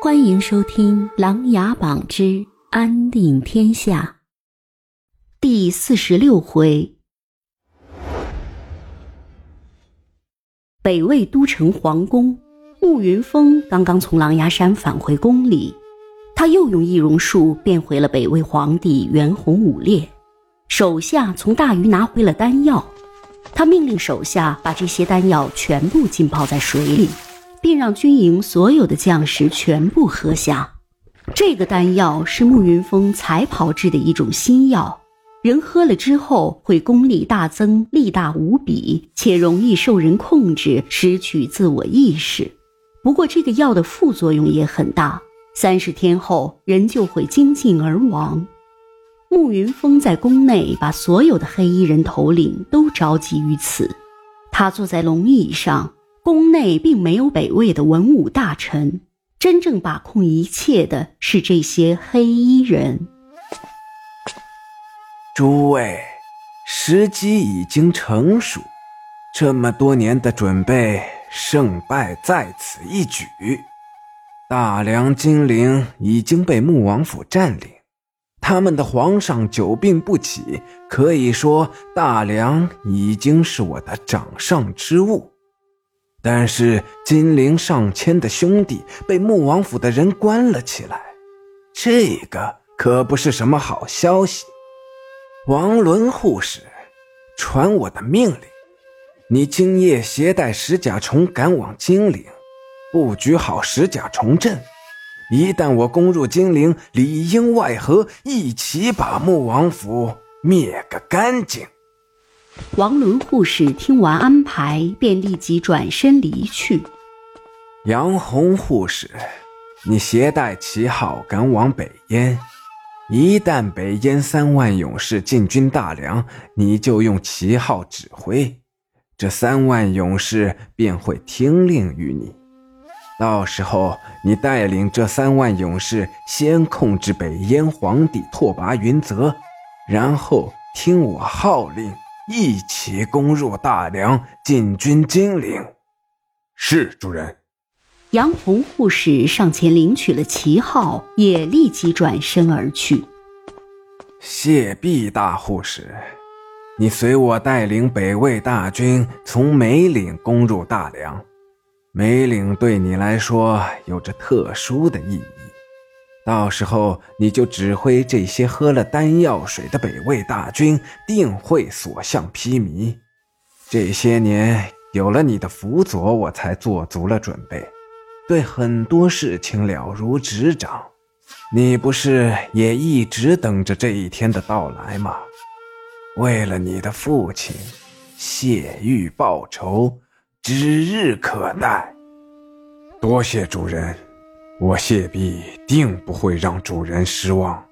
欢迎收听《琅琊榜之安定天下》第四十六回。北魏都城皇宫，慕云峰刚刚从狼牙山返回宫里，他又用易容术变回了北魏皇帝袁弘武烈。手下从大禹拿回了丹药，他命令手下把这些丹药全部浸泡在水里。并让军营所有的将士全部喝下。这个丹药是慕云峰才炮制的一种新药，人喝了之后会功力大增，力大无比，且容易受人控制，失去自我意识。不过这个药的副作用也很大，三十天后人就会精尽而亡。慕云峰在宫内把所有的黑衣人头领都召集于此，他坐在龙椅上。宫内并没有北魏的文武大臣，真正把控一切的是这些黑衣人。诸位，时机已经成熟，这么多年的准备，胜败在此一举。大梁金陵已经被穆王府占领，他们的皇上久病不起，可以说大梁已经是我的掌上之物。但是金陵上千的兄弟被穆王府的人关了起来，这个可不是什么好消息。王伦护士，传我的命令，你今夜携带石甲虫赶往金陵，布局好石甲虫阵。一旦我攻入金陵，里应外合，一起把穆王府灭个干净。王伦护士听完安排，便立即转身离去。杨红护士，你携带旗号赶往北燕，一旦北燕三万勇士进军大梁，你就用旗号指挥，这三万勇士便会听令于你。到时候，你带领这三万勇士，先控制北燕皇帝拓跋云泽，然后听我号令。一起攻入大梁，进军金陵。是主人。杨红护士上前领取了旗号，也立即转身而去。谢毕大护士，你随我带领北魏大军从梅岭攻入大梁。梅岭对你来说有着特殊的意义。到时候你就指挥这些喝了丹药水的北魏大军，定会所向披靡。这些年有了你的辅佐，我才做足了准备，对很多事情了如指掌。你不是也一直等着这一天的到来吗？为了你的父亲，谢玉报仇，指日可待。多谢主人。我谢毕定不会让主人失望。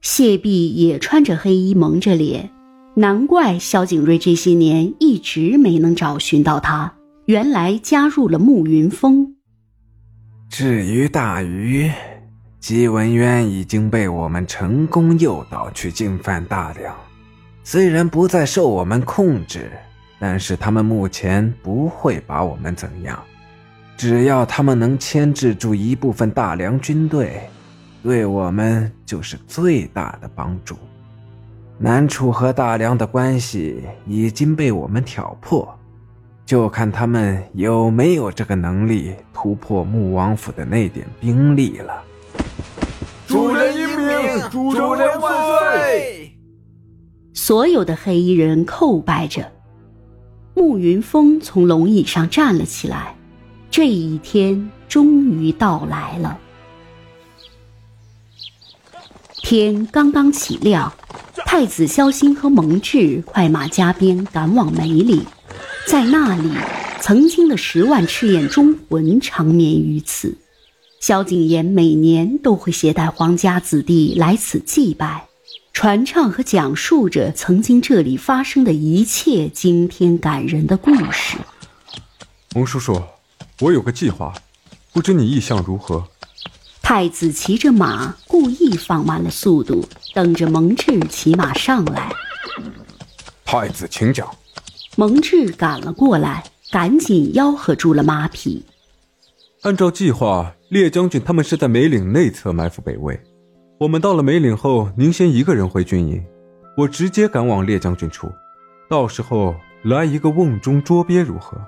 谢毕也穿着黑衣，蒙着脸，难怪萧景睿这些年一直没能找寻到他，原来加入了慕云峰。至于大鱼，姬文渊已经被我们成功诱导去进犯大梁，虽然不再受我们控制，但是他们目前不会把我们怎样。只要他们能牵制住一部分大梁军队，对我们就是最大的帮助。南楚和大梁的关系已经被我们挑破，就看他们有没有这个能力突破穆王府的那点兵力了。主人英明，主人万岁！所有的黑衣人叩拜着。慕云峰从龙椅上站了起来。这一天终于到来了。天刚刚起亮，太子萧兴和蒙挚快马加鞭赶往梅里，在那里，曾经的十万赤焰忠魂长眠于此。萧景琰每年都会携带皇家子弟来此祭拜，传唱和讲述着曾经这里发生的一切惊天感人的故事。蒙叔叔。我有个计划，不知你意向如何？太子骑着马，故意放慢了速度，等着蒙挚骑马上来。太子，请讲。蒙挚赶了过来，赶紧吆喝住了马匹。按照计划，列将军他们是在梅岭内侧埋伏北魏。我们到了梅岭后，您先一个人回军营，我直接赶往列将军处，到时候来一个瓮中捉鳖如何？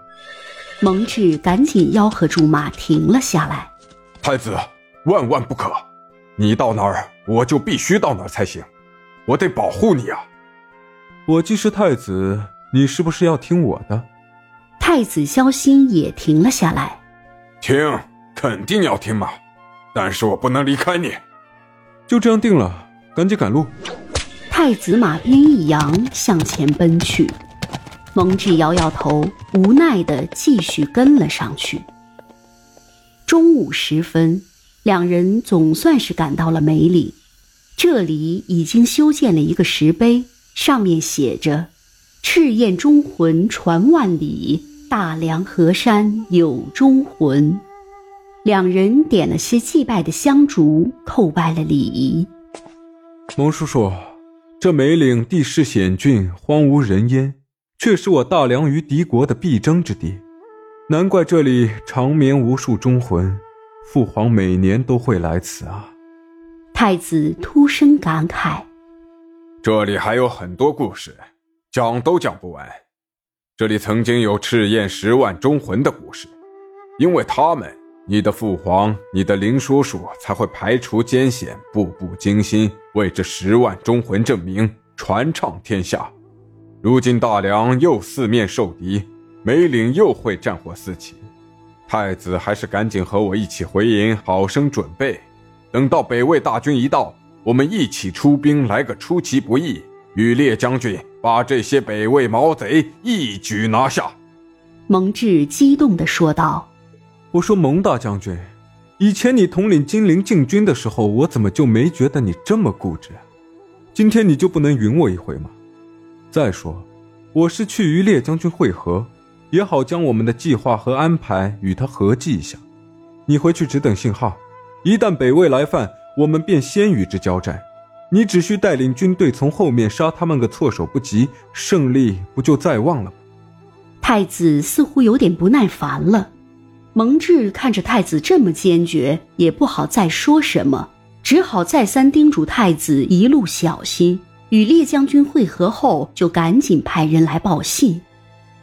蒙挚赶紧吆喝住马，停了下来。太子，万万不可！你到哪儿，我就必须到哪儿才行。我得保护你啊！我既是太子，你是不是要听我的？太子萧心也停了下来。听，肯定要听嘛！但是我不能离开你。就这样定了，赶紧赶路。太子马鞭一扬，向前奔去。蒙挚摇摇头，无奈的继续跟了上去。中午时分，两人总算是赶到了梅里。这里已经修建了一个石碑，上面写着“赤焰忠魂传万里，大梁河山有忠魂”。两人点了些祭拜的香烛，叩拜了礼仪。蒙叔叔，这梅岭地势险峻，荒无人烟，却是我大梁与敌国的必争之地，难怪这里长眠无数忠魂。父皇每年都会来此啊。太子突生感慨：“这里还有很多故事，讲都讲不完。这里曾经有赤焰十万忠魂的故事，因为他们，你的父皇、你的林叔叔才会排除艰险，步步惊心，为这十万忠魂证明，传唱天下。如今大梁又四面受敌，梅岭又会战火四起，太子还是赶紧和我一起回营，好生准备。”等到北魏大军一到，我们一起出兵，来个出其不意，与列将军把这些北魏毛贼一举拿下。蒙挚激动地说道：“我说蒙大将军，以前你统领金陵禁军的时候，我怎么就没觉得你这么固执？今天你就不能允我一回吗？再说，我是去与列将军会合，也好将我们的计划和安排与他合计一下。你回去只等信号。”一旦北魏来犯，我们便先与之交战。你只需带领军队从后面杀他们个措手不及，胜利不就在望了吗？太子似乎有点不耐烦了。蒙挚看着太子这么坚决，也不好再说什么，只好再三叮嘱太子一路小心。与列将军会合后，就赶紧派人来报信。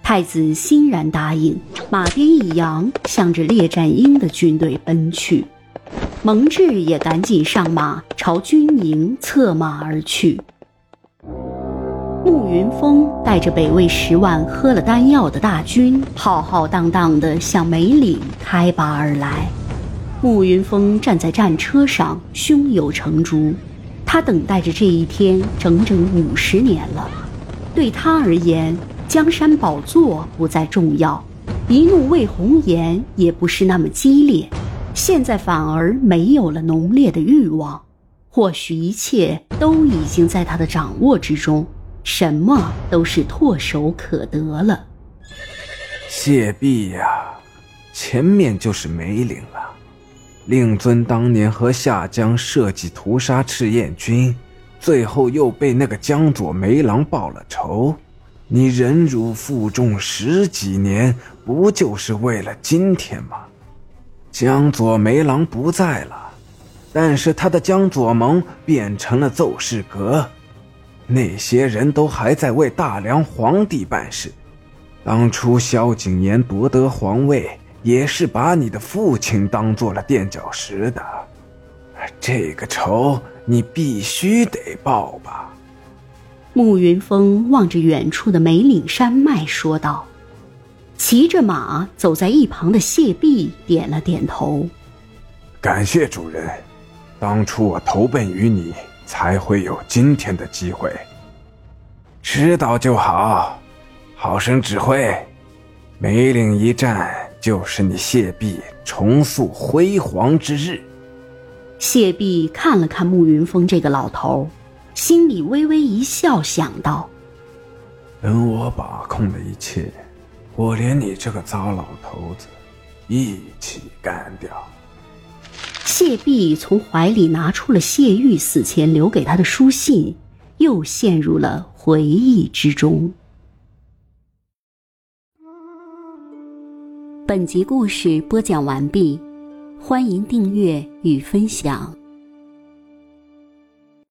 太子欣然答应，马鞭一扬，向着列战英的军队奔去。蒙挚也赶紧上马，朝军营策马而去。慕云峰带着北魏十万喝了丹药的大军，浩浩荡荡地向梅岭开拔而来。慕云峰站在战车上，胸有成竹。他等待着这一天整整五十年了。对他而言，江山宝座不再重要，一怒为红颜也不是那么激烈。现在反而没有了浓烈的欲望，或许一切都已经在他的掌握之中，什么都是唾手可得了。谢毕呀，前面就是梅岭了。令尊当年和夏江设计屠杀赤焰军，最后又被那个江左梅郎报了仇。你忍辱负重十几年，不就是为了今天吗？江左梅郎不在了，但是他的江左盟变成了奏事阁，那些人都还在为大梁皇帝办事。当初萧景琰夺得皇位，也是把你的父亲当做了垫脚石的，这个仇你必须得报吧？慕云峰望着远处的梅岭山脉说道。骑着马走在一旁的谢弼点了点头，感谢主人。当初我投奔于你，才会有今天的机会。知道就好，好生指挥。梅岭一战就是你谢弼重塑辉煌之日。谢弼看了看慕云峰这个老头，心里微微一笑，想到：等我把控了一切。我连你这个糟老头子一起干掉。谢弼从怀里拿出了谢玉死前留给他的书信，又陷入了回忆之中。本集故事播讲完毕欢迎订阅与分享。